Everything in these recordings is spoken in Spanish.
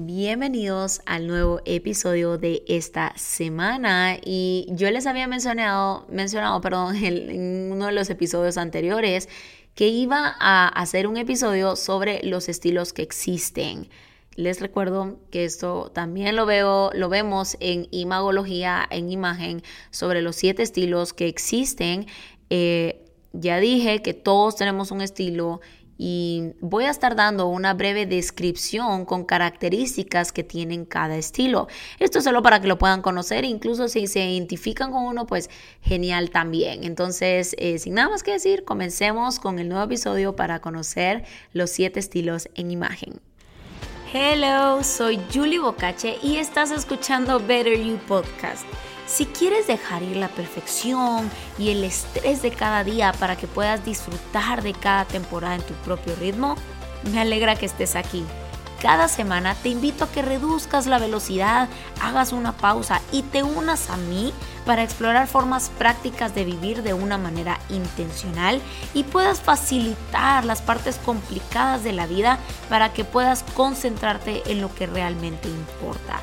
Bienvenidos al nuevo episodio de esta semana y yo les había mencionado, mencionado en uno de los episodios anteriores que iba a hacer un episodio sobre los estilos que existen. Les recuerdo que esto también lo veo, lo vemos en imagología, en imagen, sobre los siete estilos que existen. Eh, ya dije que todos tenemos un estilo y voy a estar dando una breve descripción con características que tienen cada estilo. Esto es solo para que lo puedan conocer, incluso si se identifican con uno, pues genial también. Entonces, eh, sin nada más que decir, comencemos con el nuevo episodio para conocer los siete estilos en imagen. Hello, soy Julie Bocache y estás escuchando Better You Podcast si quieres dejar ir la perfección y el estrés de cada día para que puedas disfrutar de cada temporada en tu propio ritmo, me alegra que estés aquí. Cada semana te invito a que reduzcas la velocidad, hagas una pausa y te unas a mí para explorar formas prácticas de vivir de una manera intencional y puedas facilitar las partes complicadas de la vida para que puedas concentrarte en lo que realmente importa.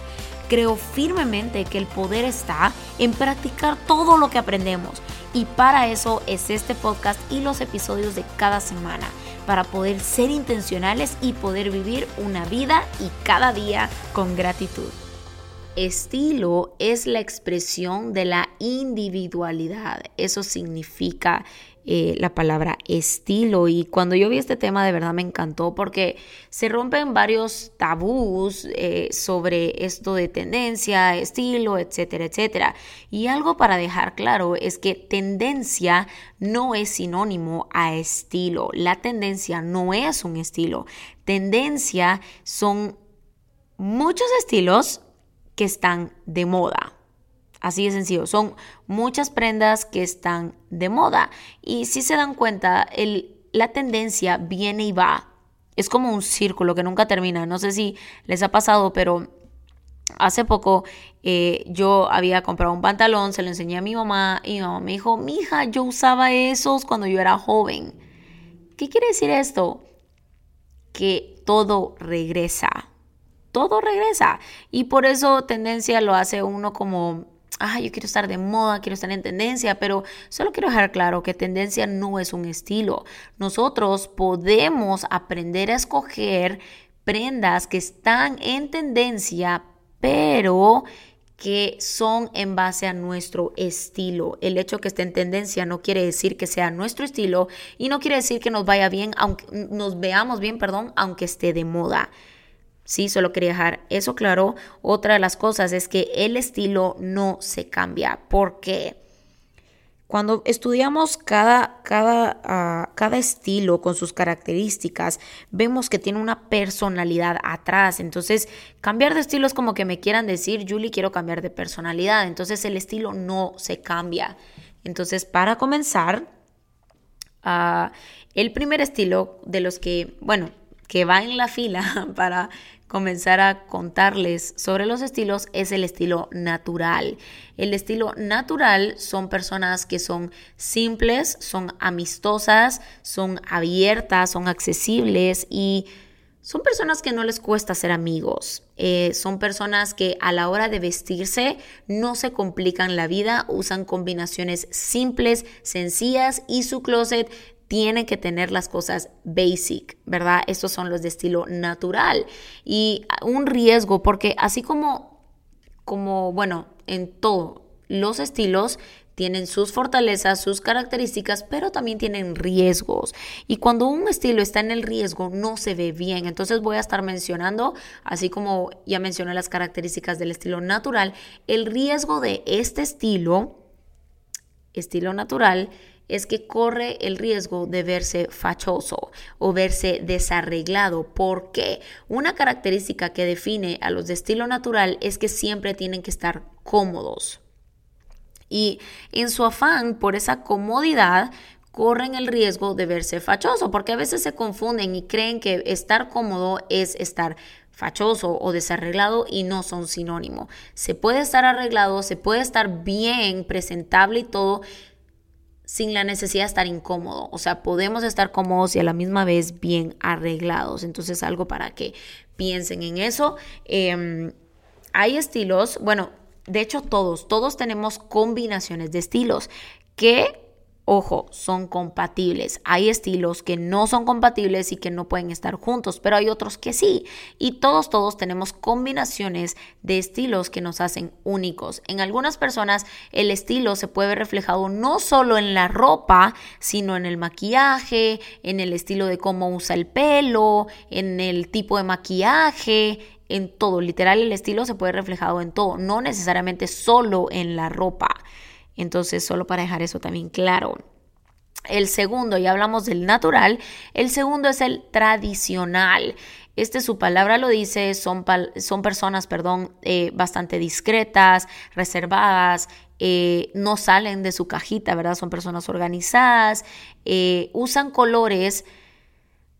Creo firmemente que el poder está en practicar todo lo que aprendemos y para eso es este podcast y los episodios de cada semana, para poder ser intencionales y poder vivir una vida y cada día con gratitud. Estilo es la expresión de la individualidad. Eso significa eh, la palabra estilo. Y cuando yo vi este tema de verdad me encantó porque se rompen varios tabús eh, sobre esto de tendencia, estilo, etcétera, etcétera. Y algo para dejar claro es que tendencia no es sinónimo a estilo. La tendencia no es un estilo. Tendencia son muchos estilos que están de moda. Así de sencillo. Son muchas prendas que están de moda. Y si se dan cuenta, el, la tendencia viene y va. Es como un círculo que nunca termina. No sé si les ha pasado, pero hace poco eh, yo había comprado un pantalón, se lo enseñé a mi mamá y mi mamá me dijo, mija, yo usaba esos cuando yo era joven. ¿Qué quiere decir esto? Que todo regresa. Todo regresa. Y por eso tendencia lo hace uno como ah, yo quiero estar de moda, quiero estar en tendencia, pero solo quiero dejar claro que tendencia no es un estilo. Nosotros podemos aprender a escoger prendas que están en tendencia, pero que son en base a nuestro estilo. El hecho que esté en tendencia no quiere decir que sea nuestro estilo y no quiere decir que nos vaya bien, aunque nos veamos bien, perdón, aunque esté de moda. Sí, solo quería dejar eso claro. Otra de las cosas es que el estilo no se cambia. porque Cuando estudiamos cada, cada, ah, cada estilo con sus características, vemos que tiene una personalidad atrás. Entonces, cambiar de estilo es como que me quieran decir, Julie, quiero cambiar de personalidad. Entonces, el estilo no se cambia. Entonces, para comenzar, ah, el primer estilo de los que, bueno, que va en la fila para comenzar a contarles sobre los estilos es el estilo natural. El estilo natural son personas que son simples, son amistosas, son abiertas, son accesibles y son personas que no les cuesta ser amigos. Eh, son personas que a la hora de vestirse no se complican la vida, usan combinaciones simples, sencillas y su closet tiene que tener las cosas basic, ¿verdad? Estos son los de estilo natural. Y un riesgo, porque así como, como, bueno, en todo, los estilos tienen sus fortalezas, sus características, pero también tienen riesgos. Y cuando un estilo está en el riesgo, no se ve bien. Entonces voy a estar mencionando, así como ya mencioné las características del estilo natural, el riesgo de este estilo, estilo natural, es que corre el riesgo de verse fachoso o verse desarreglado. porque Una característica que define a los de estilo natural es que siempre tienen que estar cómodos. Y en su afán por esa comodidad, corren el riesgo de verse fachoso, porque a veces se confunden y creen que estar cómodo es estar fachoso o desarreglado y no son sinónimo. Se puede estar arreglado, se puede estar bien, presentable y todo, sin la necesidad de estar incómodo. O sea, podemos estar cómodos y a la misma vez bien arreglados. Entonces, algo para que piensen en eso. Em, hay estilos, bueno, de hecho todos, todos tenemos combinaciones de estilos que Ojo, son compatibles. Hay estilos que no son compatibles y que no pueden estar juntos, pero hay otros que sí. Y todos, todos tenemos combinaciones de estilos que nos hacen únicos. En algunas personas el estilo se puede ver reflejado no solo en la ropa, sino en el maquillaje, en el estilo de cómo usa el pelo, en el tipo de maquillaje, en todo. Literal, el estilo se puede reflejado en todo, no necesariamente solo en la ropa. Entonces, solo para dejar eso también claro. El segundo, ya hablamos del natural, el segundo es el tradicional. Este su palabra lo dice, son, son personas, perdón, eh, bastante discretas, reservadas, eh, no salen de su cajita, ¿verdad? Son personas organizadas, eh, usan colores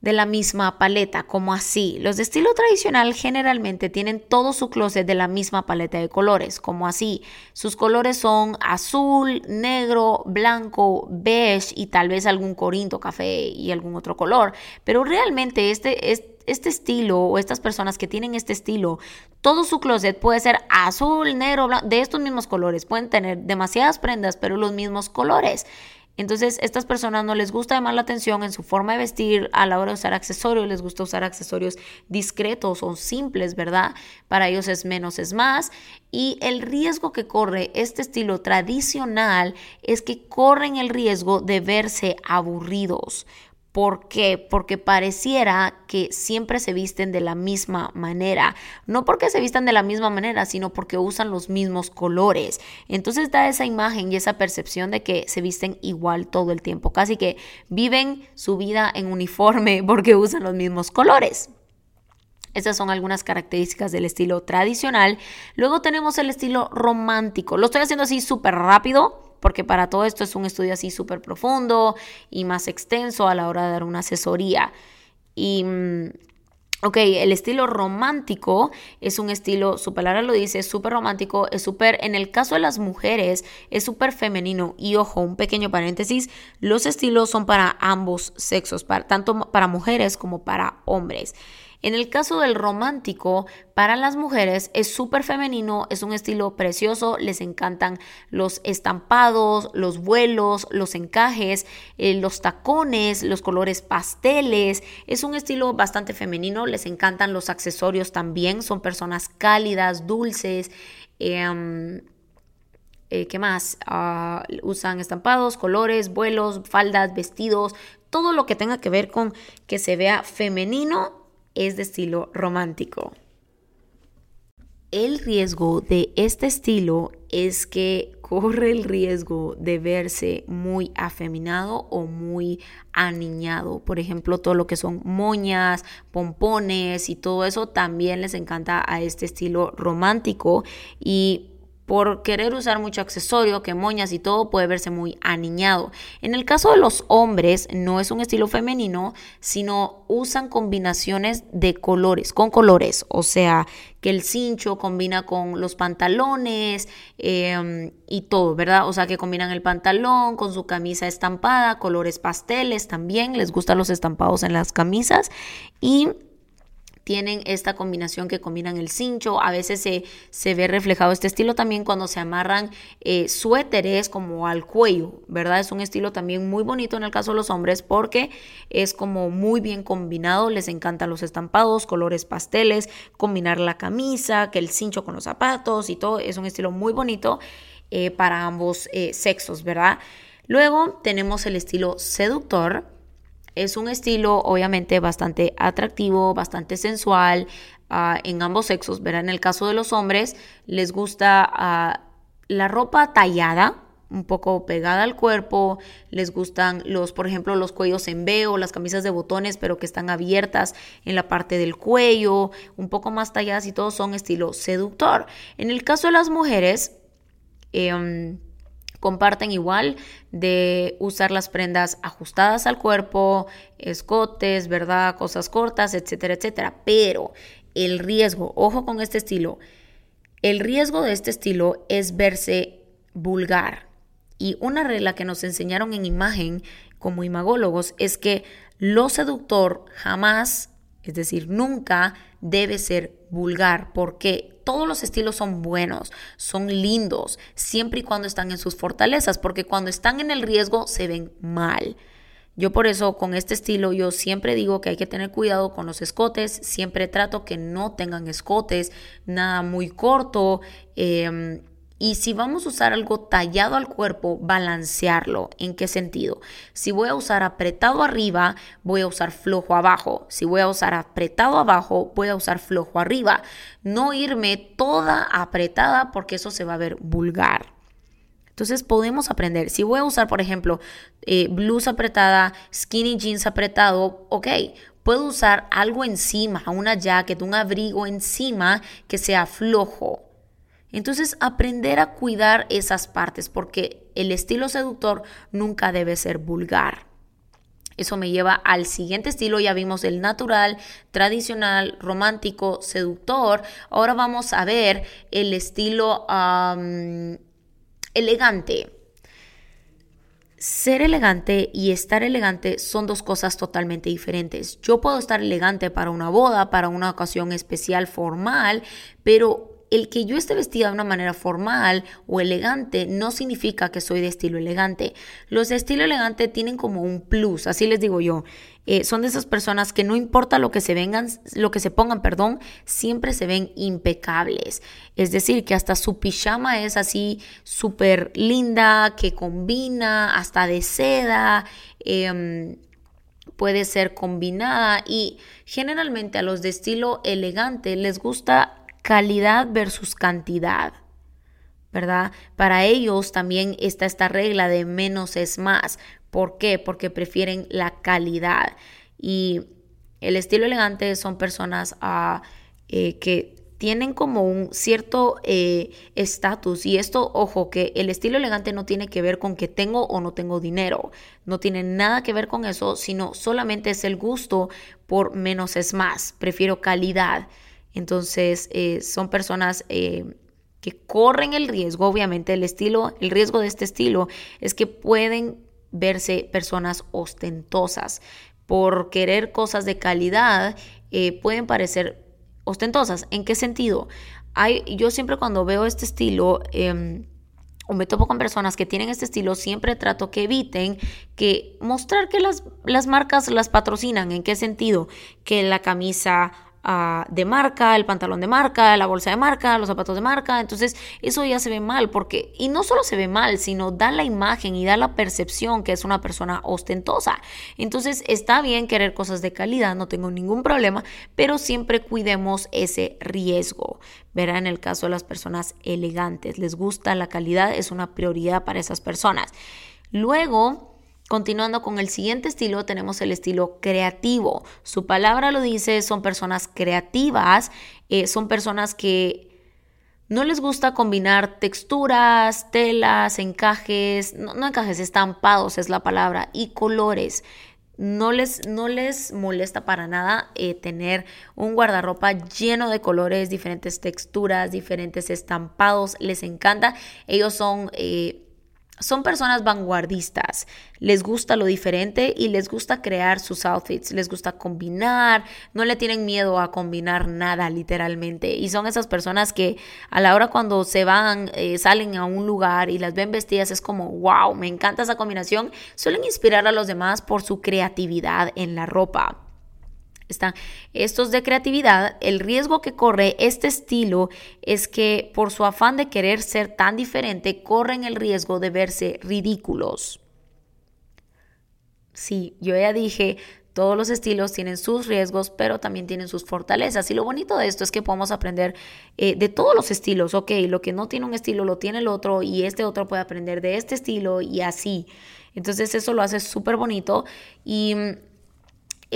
de la misma paleta, como así. Los de estilo tradicional generalmente tienen todo su closet de la misma paleta de colores, como así. Sus colores son azul, negro, blanco, beige y tal vez algún corinto, café y algún otro color. Pero realmente este, este estilo o estas personas que tienen este estilo, todo su closet puede ser azul, negro, blanco, de estos mismos colores. Pueden tener demasiadas prendas, pero los mismos colores. Entonces, estas personas no les gusta llamar la atención en su forma de vestir a la hora de usar accesorios, les gusta usar accesorios discretos o simples, ¿verdad? Para ellos es menos es más. Y el riesgo que corre este estilo tradicional es que corren el riesgo de verse aburridos. ¿Por qué? Porque pareciera que siempre se visten de la misma manera. No porque se vistan de la misma manera, sino porque usan los mismos colores. Entonces da esa imagen y esa percepción de que se visten igual todo el tiempo. Casi que viven su vida en uniforme porque usan los mismos colores. Estas son algunas características del estilo tradicional. Luego tenemos el estilo romántico. Lo estoy haciendo así súper rápido porque para todo esto es un estudio así súper profundo y más extenso a la hora de dar una asesoría. Y... Mm, ok, el estilo romántico es un estilo, su palabra lo dice, súper romántico, es súper, en el caso de las mujeres, es súper femenino. Y ojo, un pequeño paréntesis, los estilos son para ambos sexos, para, tanto para mujeres como para hombres. En el caso del romántico, para las mujeres es súper femenino, es un estilo precioso, les encantan los estampados, los vuelos, los encajes, eh, los tacones, los colores pasteles. Es un estilo bastante femenino, les encantan los accesorios también, son personas cálidas, dulces. Em, eh, ¿Qué más? Ah, usan estampados, colores, vuelos, faldas, vestidos, todo lo que tenga que ver con que se vea femenino es de estilo romántico. El riesgo de este estilo es que corre el riesgo de verse muy afeminado o muy aniñado. Por ejemplo, todo lo que son moñas, pompones y todo eso también les encanta a este estilo romántico y por querer usar mucho accesorio, que moñas y todo puede verse muy aniñado. En el caso de los hombres no es un estilo femenino, sino usan combinaciones de colores, con colores, o sea, que el cincho combina con los pantalones em, y todo, ¿verdad? O sea, que combinan el pantalón con su camisa estampada, colores pasteles también, les gustan los estampados en las camisas y tienen esta combinación que combinan el cincho, a veces se, se ve reflejado este estilo también cuando se amarran eh, suéteres como al cuello, ¿verdad? Es un estilo también muy bonito en el caso de los hombres porque es como muy bien combinado, les encantan los estampados, colores pasteles, combinar la camisa, que el cincho con los zapatos y todo, es un estilo muy bonito eh, para ambos eh, sexos, ¿verdad? Luego tenemos el estilo seductor, es un estilo obviamente bastante atractivo, bastante sensual ah, en ambos sexos, ¿verdad? En el caso de los hombres les gusta ah, la ropa tallada, un poco pegada al cuerpo, les gustan los, por ejemplo, los cuellos en V o las camisas de botones, pero que están abiertas en la parte del cuello, un poco más talladas y todos son estilo seductor. En el caso de las mujeres, em, comparten igual de usar las prendas ajustadas al cuerpo, escotes, ¿verdad? Cosas cortas, etcétera, etcétera. Pero el riesgo, ojo con este estilo, el riesgo de este estilo es verse vulgar. Y una regla que nos enseñaron en imagen como imagólogos es que lo seductor jamás, es decir, nunca debe ser vulgar, porque todos los estilos son buenos, son lindos, siempre y cuando están en sus fortalezas, porque cuando están en el riesgo se ven mal. Yo por eso con este estilo yo siempre digo que hay que tener cuidado con los escotes, siempre trato que no tengan escotes, nada muy corto. Em, y si vamos a usar algo tallado al cuerpo, balancearlo. ¿En qué sentido? Si voy a usar apretado arriba, voy a usar flojo abajo. Si voy a usar apretado abajo, voy a usar flojo arriba. No irme toda apretada porque eso se va a ver vulgar. Entonces podemos aprender. Si voy a usar, por ejemplo, eh, blusa apretada, skinny jeans apretado, ok, puedo usar algo encima, una jacket, un abrigo encima que sea flojo. Entonces aprender a cuidar esas partes porque el estilo seductor nunca debe ser vulgar. Eso me lleva al siguiente estilo, ya vimos el natural, tradicional, romántico, seductor. Ahora vamos a ver el estilo elegante. Ser elegante y estar elegante son dos cosas totalmente diferentes. Yo puedo estar elegante para una boda, para una ocasión especial formal, pero el que yo esté vestida de una manera formal o elegante no significa que soy de estilo elegante. Los de estilo elegante tienen como un plus, así les digo yo. Eh, son de esas personas que no importa lo que se vengan, lo que se pongan, perdón, siempre se ven impecables. Es decir, que hasta su pijama es así súper linda, que combina, hasta de seda. Em, puede ser combinada y generalmente a los de estilo elegante les gusta calidad versus cantidad, ¿verdad? Para ellos también está esta regla de menos es más. ¿Por qué? Porque prefieren la calidad. Y el estilo elegante son personas ah, eh, que tienen como un cierto eh, estatus. y esto, ojo, que el estilo elegante no tiene que ver con que tengo o no tengo dinero. No tiene nada que ver con eso, sino solamente es el gusto por menos es más. Prefiero calidad. Entonces, eh, son personas eh, que corren el riesgo, obviamente el estilo, el riesgo de este estilo es que pueden verse personas ostentosas. Por querer cosas de calidad, eh, pueden parecer ostentosas. ¿En qué sentido? Yo siempre cuando veo este estilo, em, o me topo con personas que tienen este estilo, siempre trato que eviten que mostrar que las, las marcas las patrocinan. ¿En qué sentido? Que la camisa Ah, de marca, el pantalón de marca, la bolsa de marca, los zapatos de marca. Entonces eso ya se ve mal porque, y no solo se ve mal, sino da la imagen y da la percepción que es una persona ostentosa. Entonces está bien querer cosas de calidad, no tengo ningún problema, pero siempre cuidemos ese riesgo. Verá en el caso de las personas elegantes, les gusta la calidad, es una prioridad para esas personas. Luego, Continuando con el siguiente estilo, tenemos el estilo creativo. Su palabra lo dice, son personas creativas, eh, son personas que no les gusta combinar texturas, telas, encajes, no, encajes, estampados es la palabra, y colores. No les, no les molesta para nada eh, tener un guardarropa lleno de colores, diferentes texturas, diferentes estampados. Les encanta. Ellos son eh, son personas vanguardistas, les gusta lo diferente y les gusta crear sus outfits, les gusta combinar, no le tienen miedo a combinar nada literalmente. Y son esas personas que a la hora cuando se van, eh, salen a un lugar y las ven vestidas es como, wow, me encanta esa combinación. Suelen inspirar a los demás por su creatividad en la ropa están estos de creatividad, el riesgo que corre este estilo es que por su afán de querer ser tan diferente, corren el riesgo de verse ridículos. Sí, yo ya dije, todos los estilos tienen sus riesgos, pero también tienen sus fortalezas. Y lo bonito de esto es que podemos aprender eh, de todos los estilos. Ok, lo que no tiene un estilo lo tiene el otro y este otro puede aprender de este estilo y así. Entonces eso lo hace súper bonito y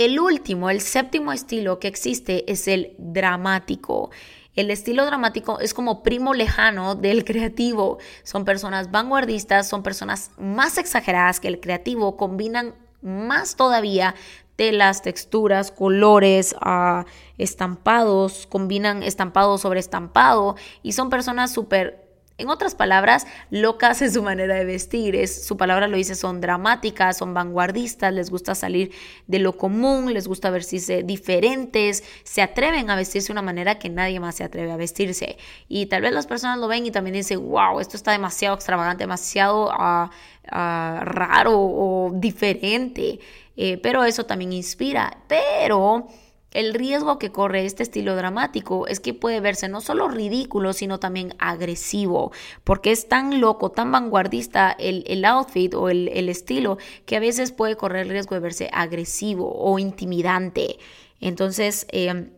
el último, el séptimo estilo que existe es el dramático. El estilo dramático es como primo lejano del creativo. Son personas vanguardistas, son personas más exageradas que el creativo, combinan más todavía telas, texturas, colores, ah, estampados, combinan estampado sobre estampado y son personas súper en otras palabras, locas en su manera de vestir. Es, su palabra lo dice, son dramáticas, son vanguardistas, les gusta salir de lo común, les gusta vestirse diferentes, se atreven a vestirse de una manera que nadie más se atreve a vestirse. Y tal vez las personas lo ven y también dicen, wow, esto está demasiado extravagante, demasiado ah, ah, raro o diferente. Eh, pero eso también inspira. Pero el riesgo que corre este estilo dramático es que puede verse no solo ridículo, sino también agresivo, porque es tan loco, tan vanguardista el, outfit o el, estilo, que a veces puede correr el riesgo de verse agresivo o intimidante. Entonces, em,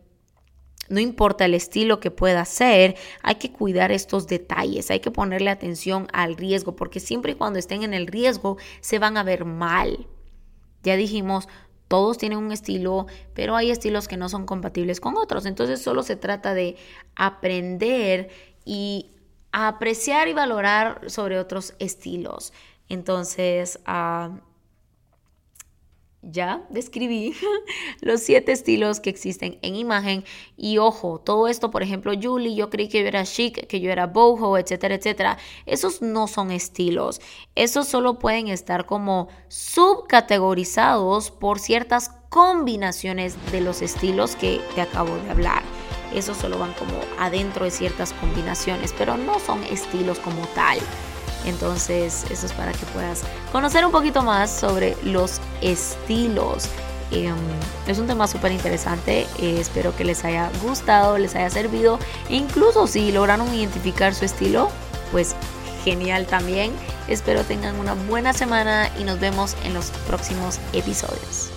no importa el estilo que pueda ser, hay que cuidar estos detalles, hay que ponerle atención al riesgo, porque siempre y cuando estén en el riesgo se van a ver mal. Ya dijimos, todos tienen un estilo, pero hay estilos que no son compatibles con otros. Entonces solo se trata de aprender y apreciar y valorar sobre otros estilos. Entonces, uh, ya describí los siete estilos que existen en imagen y ojo, todo esto, por ejemplo, Julie, yo creí que yo era chic, que yo era boho, etcétera, etcétera. Esos no son estilos. Esos solo pueden estar como subcategorizados por ciertas combinaciones de los estilos que te acabo de hablar. Esos solo van como adentro de ciertas combinaciones, pero no son estilos como tal. Entonces, eso es para que puedas conocer un poquito más sobre los estilos. Em, es un tema súper interesante, eh, espero que les haya gustado, les haya servido e incluso si lograron identificar su estilo, pues genial también. Espero tengan una buena semana y nos vemos en los próximos episodios.